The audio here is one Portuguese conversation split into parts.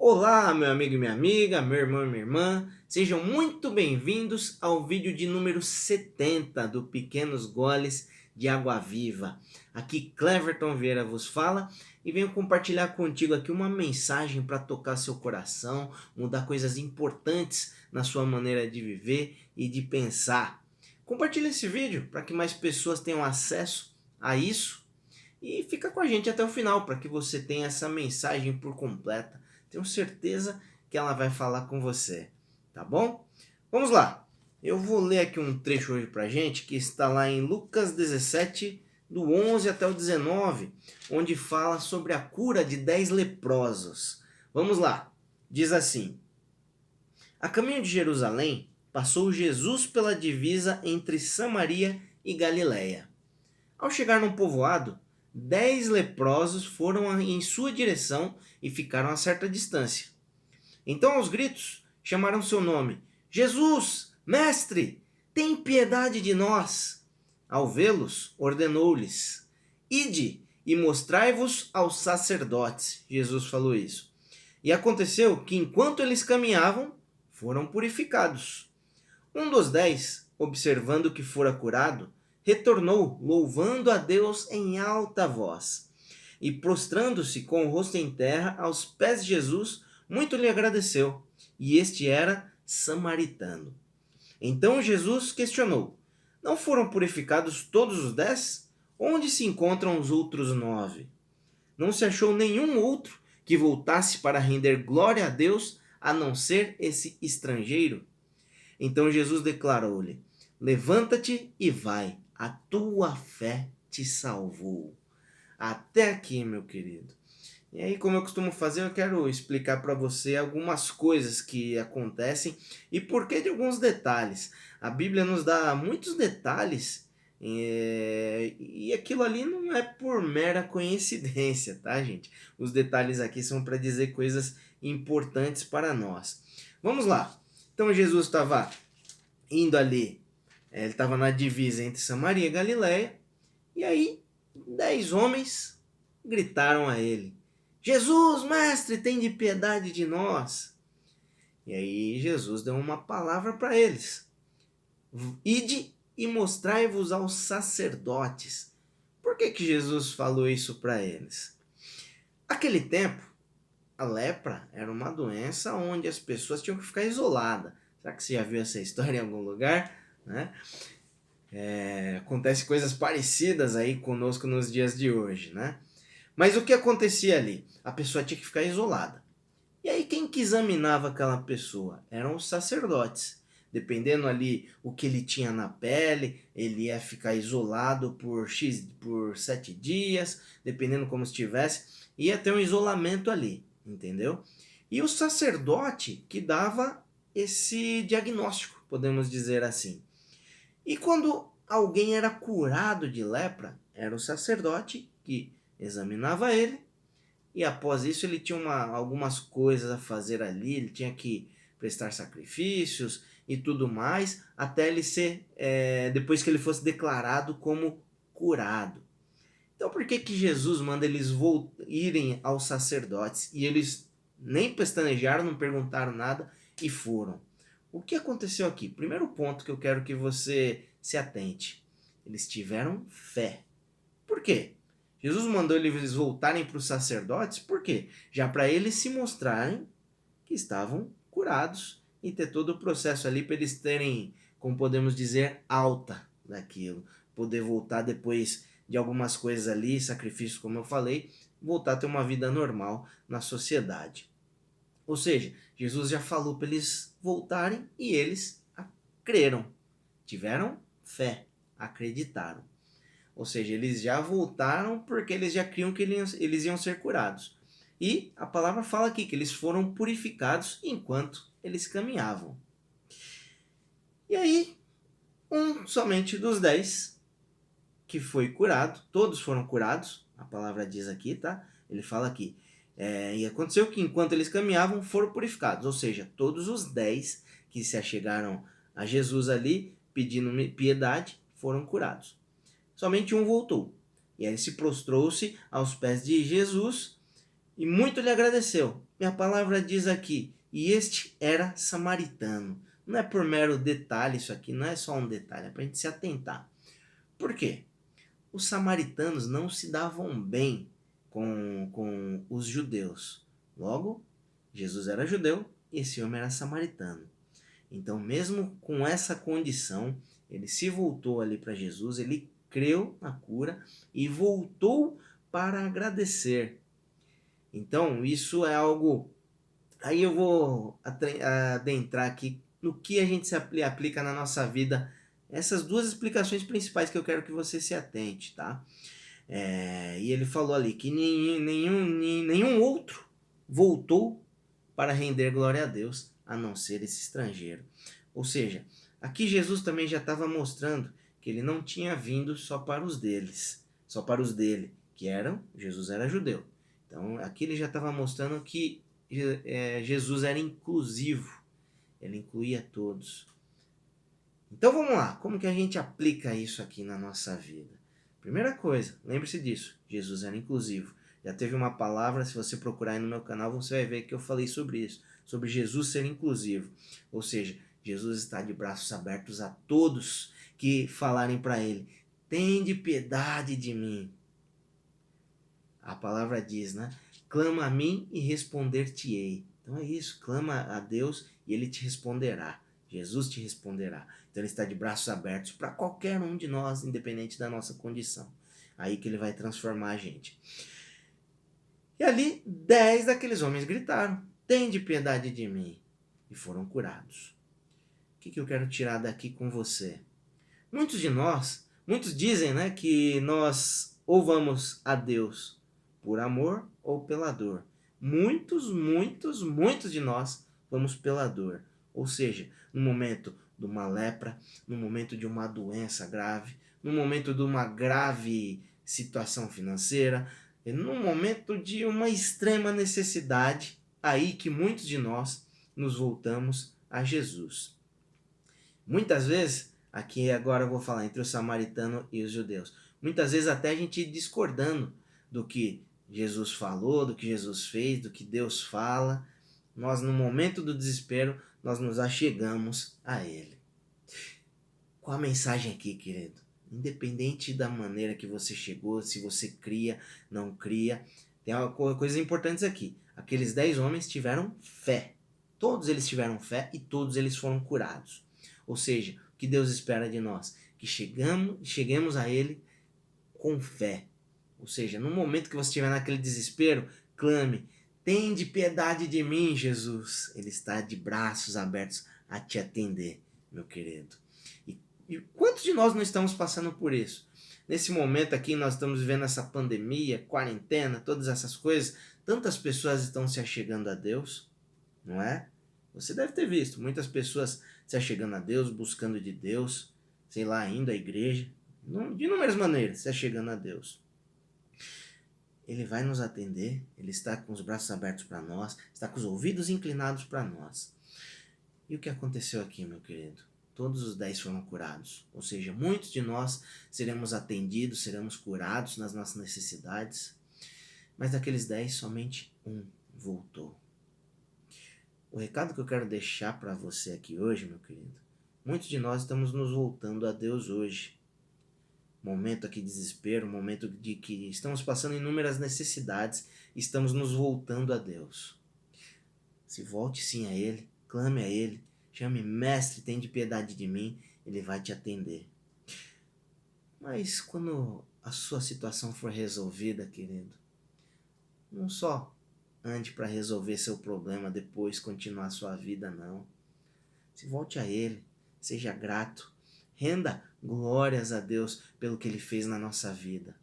Olá, meu amigo e minha amiga, meu irmão e minha irmã, sejam muito bem-vindos ao vídeo de número 70 do Pequenos Goles de Água Viva. Aqui Cleverton Vieira vos fala e venho compartilhar contigo aqui uma mensagem para tocar seu coração, mudar coisas importantes na sua maneira de viver e de pensar. Compartilhe esse vídeo para que mais pessoas tenham acesso a isso e fica com a gente até o final para que você tenha essa mensagem por completa. Tenho certeza que ela vai falar com você, tá bom? Vamos lá. Eu vou ler aqui um trecho hoje pra gente que está lá em Lucas 17, do 11 até o 19, onde fala sobre a cura de 10 leprosos. Vamos lá. Diz assim: A caminho de Jerusalém, passou Jesus pela divisa entre Samaria e Galiléia. Ao chegar num povoado, dez leprosos foram em sua direção e ficaram a certa distância. Então, aos gritos, chamaram seu nome: Jesus, Mestre, tem piedade de nós. Ao vê-los, ordenou-lhes: Ide e mostrai-vos aos sacerdotes. Jesus falou isso. E aconteceu que, enquanto eles caminhavam, foram purificados. Um dos dez, observando que fora curado, retornou, louvando a Deus em alta voz. E prostrando-se com o rosto em terra aos pés de Jesus, muito lhe agradeceu. E este era samaritano. Então Jesus questionou: Não foram purificados todos os dez? Onde se encontram os outros nove? Não se achou nenhum outro que voltasse para render glória a Deus a não ser esse estrangeiro? Então Jesus declarou-lhe: Levanta-te e vai, a tua fé te salvou. Até aqui, meu querido. E aí, como eu costumo fazer, eu quero explicar para você algumas coisas que acontecem e por que de alguns detalhes. A Bíblia nos dá muitos detalhes é... e aquilo ali não é por mera coincidência, tá, gente? Os detalhes aqui são para dizer coisas importantes para nós. Vamos lá. Então, Jesus estava indo ali ele estava na divisa entre Samaria e Galiléia. E aí, dez homens gritaram a ele: Jesus, mestre, tem de piedade de nós. E aí Jesus deu uma palavra para eles: Ide e mostrai-vos aos sacerdotes. Por que, que Jesus falou isso para eles? Aquele tempo, a lepra era uma doença onde as pessoas tinham que ficar isoladas. Será que você já viu essa história em algum lugar? Né? É, acontece coisas parecidas aí conosco nos dias de hoje, né? Mas o que acontecia ali? A pessoa tinha que ficar isolada. E aí quem que examinava aquela pessoa? Eram os sacerdotes. Dependendo ali o que ele tinha na pele, ele ia ficar isolado por X, por sete dias, dependendo como estivesse, ia ter um isolamento ali, entendeu? E o sacerdote que dava esse diagnóstico, podemos dizer assim. E quando alguém era curado de lepra, era o sacerdote que examinava ele, e após isso ele tinha uma, algumas coisas a fazer ali, ele tinha que prestar sacrifícios e tudo mais, até ele ser, é, depois que ele fosse declarado como curado. Então por que, que Jesus manda eles irem aos sacerdotes e eles nem pestanejaram, não perguntaram nada e foram? O que aconteceu aqui? Primeiro ponto que eu quero que você se atente. Eles tiveram fé. Por quê? Jesus mandou eles voltarem para os sacerdotes, por quê? Já para eles se mostrarem que estavam curados e ter todo o processo ali para eles terem, como podemos dizer, alta daquilo. Poder voltar depois de algumas coisas ali, sacrifícios, como eu falei, voltar a ter uma vida normal na sociedade. Ou seja, Jesus já falou para eles voltarem e eles creram, tiveram fé, acreditaram. Ou seja, eles já voltaram porque eles já criam que eles iam ser curados. E a palavra fala aqui que eles foram purificados enquanto eles caminhavam. E aí, um somente dos dez que foi curado, todos foram curados, a palavra diz aqui, tá? Ele fala aqui, é, e aconteceu que enquanto eles caminhavam, foram purificados. Ou seja, todos os dez que se achegaram a Jesus ali, pedindo piedade, foram curados. Somente um voltou. E aí se prostrou-se aos pés de Jesus e muito lhe agradeceu. Minha palavra diz aqui, e este era samaritano. Não é por mero detalhe isso aqui, não é só um detalhe, é para a gente se atentar. Por quê? Os samaritanos não se davam bem com, com os judeus. Logo, Jesus era judeu e esse homem era samaritano. Então, mesmo com essa condição, ele se voltou ali para Jesus, ele creu na cura e voltou para agradecer. Então, isso é algo. Aí eu vou adentrar aqui no que a gente se aplica na nossa vida. Essas duas explicações principais que eu quero que você se atente, tá? É, e ele falou ali que nenhum, nenhum, outro voltou para render glória a Deus, a não ser esse estrangeiro. Ou seja, aqui Jesus também já estava mostrando que ele não tinha vindo só para os deles, só para os dele, que eram, Jesus era judeu. Então aqui ele já estava mostrando que é, Jesus era inclusivo, ele incluía todos. Então vamos lá, como que a gente aplica isso aqui na nossa vida? Primeira coisa, lembre-se disso, Jesus era inclusivo. Já teve uma palavra, se você procurar aí no meu canal, você vai ver que eu falei sobre isso, sobre Jesus ser inclusivo. Ou seja, Jesus está de braços abertos a todos que falarem para ele: "Tende piedade de mim". A palavra diz, né? Clama a mim e responder-te-ei. Então é isso, clama a Deus e ele te responderá. Jesus te responderá. Então ele está de braços abertos para qualquer um de nós, independente da nossa condição. Aí que ele vai transformar a gente. E ali, dez daqueles homens gritaram: Tende piedade de mim. E foram curados. O que, que eu quero tirar daqui com você? Muitos de nós, muitos dizem né, que nós ou vamos a Deus por amor ou pela dor. Muitos, muitos, muitos de nós vamos pela dor. Ou seja, no momento de uma lepra, no momento de uma doença grave, no momento de uma grave situação financeira, é no momento de uma extrema necessidade, aí que muitos de nós nos voltamos a Jesus. Muitas vezes, aqui agora eu vou falar entre o samaritano e os judeus, muitas vezes até a gente discordando do que Jesus falou, do que Jesus fez, do que Deus fala, nós no momento do desespero, nós nos achegamos a Ele. Qual a mensagem aqui, querido? Independente da maneira que você chegou, se você cria, não cria, tem uma coisa importante aqui. Aqueles dez homens tiveram fé. Todos eles tiveram fé e todos eles foram curados. Ou seja, o que Deus espera de nós? Que chegamos, cheguemos a Ele com fé. Ou seja, no momento que você estiver naquele desespero, clame: Tende piedade de mim, Jesus. Ele está de braços abertos a te atender, meu querido. E quantos de nós não estamos passando por isso? Nesse momento aqui, nós estamos vivendo essa pandemia, quarentena, todas essas coisas. Tantas pessoas estão se achegando a Deus, não é? Você deve ter visto muitas pessoas se achegando a Deus, buscando de Deus, sei lá, indo à igreja, de inúmeras maneiras, se achegando a Deus. Ele vai nos atender, ele está com os braços abertos para nós, está com os ouvidos inclinados para nós. E o que aconteceu aqui, meu querido? todos os dez foram curados. Ou seja, muitos de nós seremos atendidos, seremos curados nas nossas necessidades, mas daqueles dez, somente um voltou. O recado que eu quero deixar para você aqui hoje, meu querido, muitos de nós estamos nos voltando a Deus hoje. Momento aqui de desespero, momento de que estamos passando inúmeras necessidades, estamos nos voltando a Deus. Se volte sim a Ele, clame a Ele, Chame, mestre, tem de piedade de mim, ele vai te atender. Mas quando a sua situação for resolvida, querido, não só ande para resolver seu problema, depois continuar sua vida, não. Se volte a Ele, seja grato, renda glórias a Deus pelo que Ele fez na nossa vida.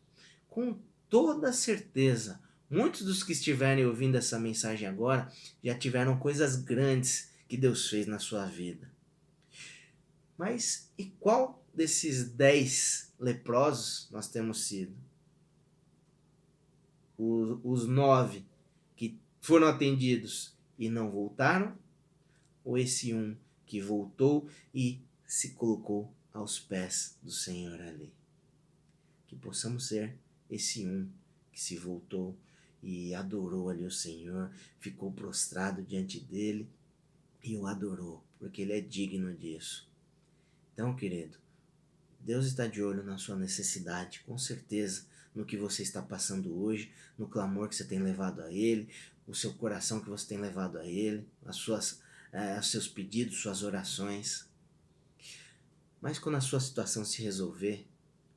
Com toda certeza, muitos dos que estiverem ouvindo essa mensagem agora já tiveram coisas grandes que Deus fez na sua vida. Mas e qual desses dez leprosos nós temos sido? Os, os nove que foram atendidos e não voltaram? Ou esse um que voltou e se colocou aos pés do Senhor ali? Que possamos ser esse um que se voltou e adorou ali o Senhor, ficou prostrado diante dele e o adorou, porque ele é digno disso. Então, querido, Deus está de olho na sua necessidade, com certeza, no que você está passando hoje, no clamor que você tem levado a Ele, o seu coração que você tem levado a Ele, as suas, é, os seus pedidos, suas orações. Mas quando a sua situação se resolver,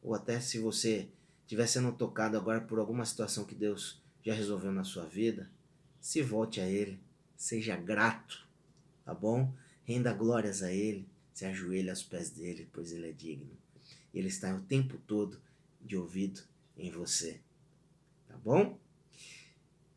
ou até se você estiver sendo tocado agora por alguma situação que Deus já resolveu na sua vida, se volte a Ele, seja grato, tá bom? Renda glórias a Ele, se ajoelhe aos pés dele, pois Ele é digno. Ele está o tempo todo de ouvido em você, tá bom?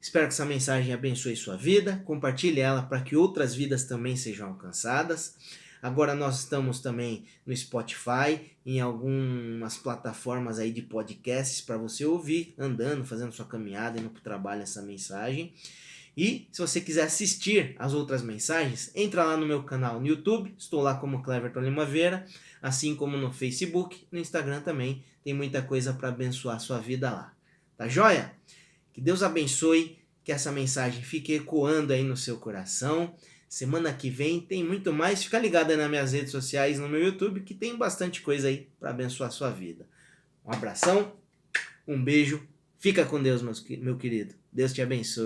Espero que essa mensagem abençoe sua vida. Compartilhe ela para que outras vidas também sejam alcançadas. Agora nós estamos também no Spotify, em algumas plataformas aí de podcasts para você ouvir andando, fazendo sua caminhada, indo para o trabalho essa mensagem. E se você quiser assistir as outras mensagens, entra lá no meu canal no YouTube, estou lá como Cleverton Limaveira, assim como no Facebook, no Instagram também, tem muita coisa para abençoar a sua vida lá. Tá joia? Que Deus abençoe, que essa mensagem fique ecoando aí no seu coração. Semana que vem tem muito mais. Fica ligado aí nas minhas redes sociais, no meu YouTube, que tem bastante coisa aí para abençoar a sua vida. Um abração, um beijo, fica com Deus, meu querido. Deus te abençoe.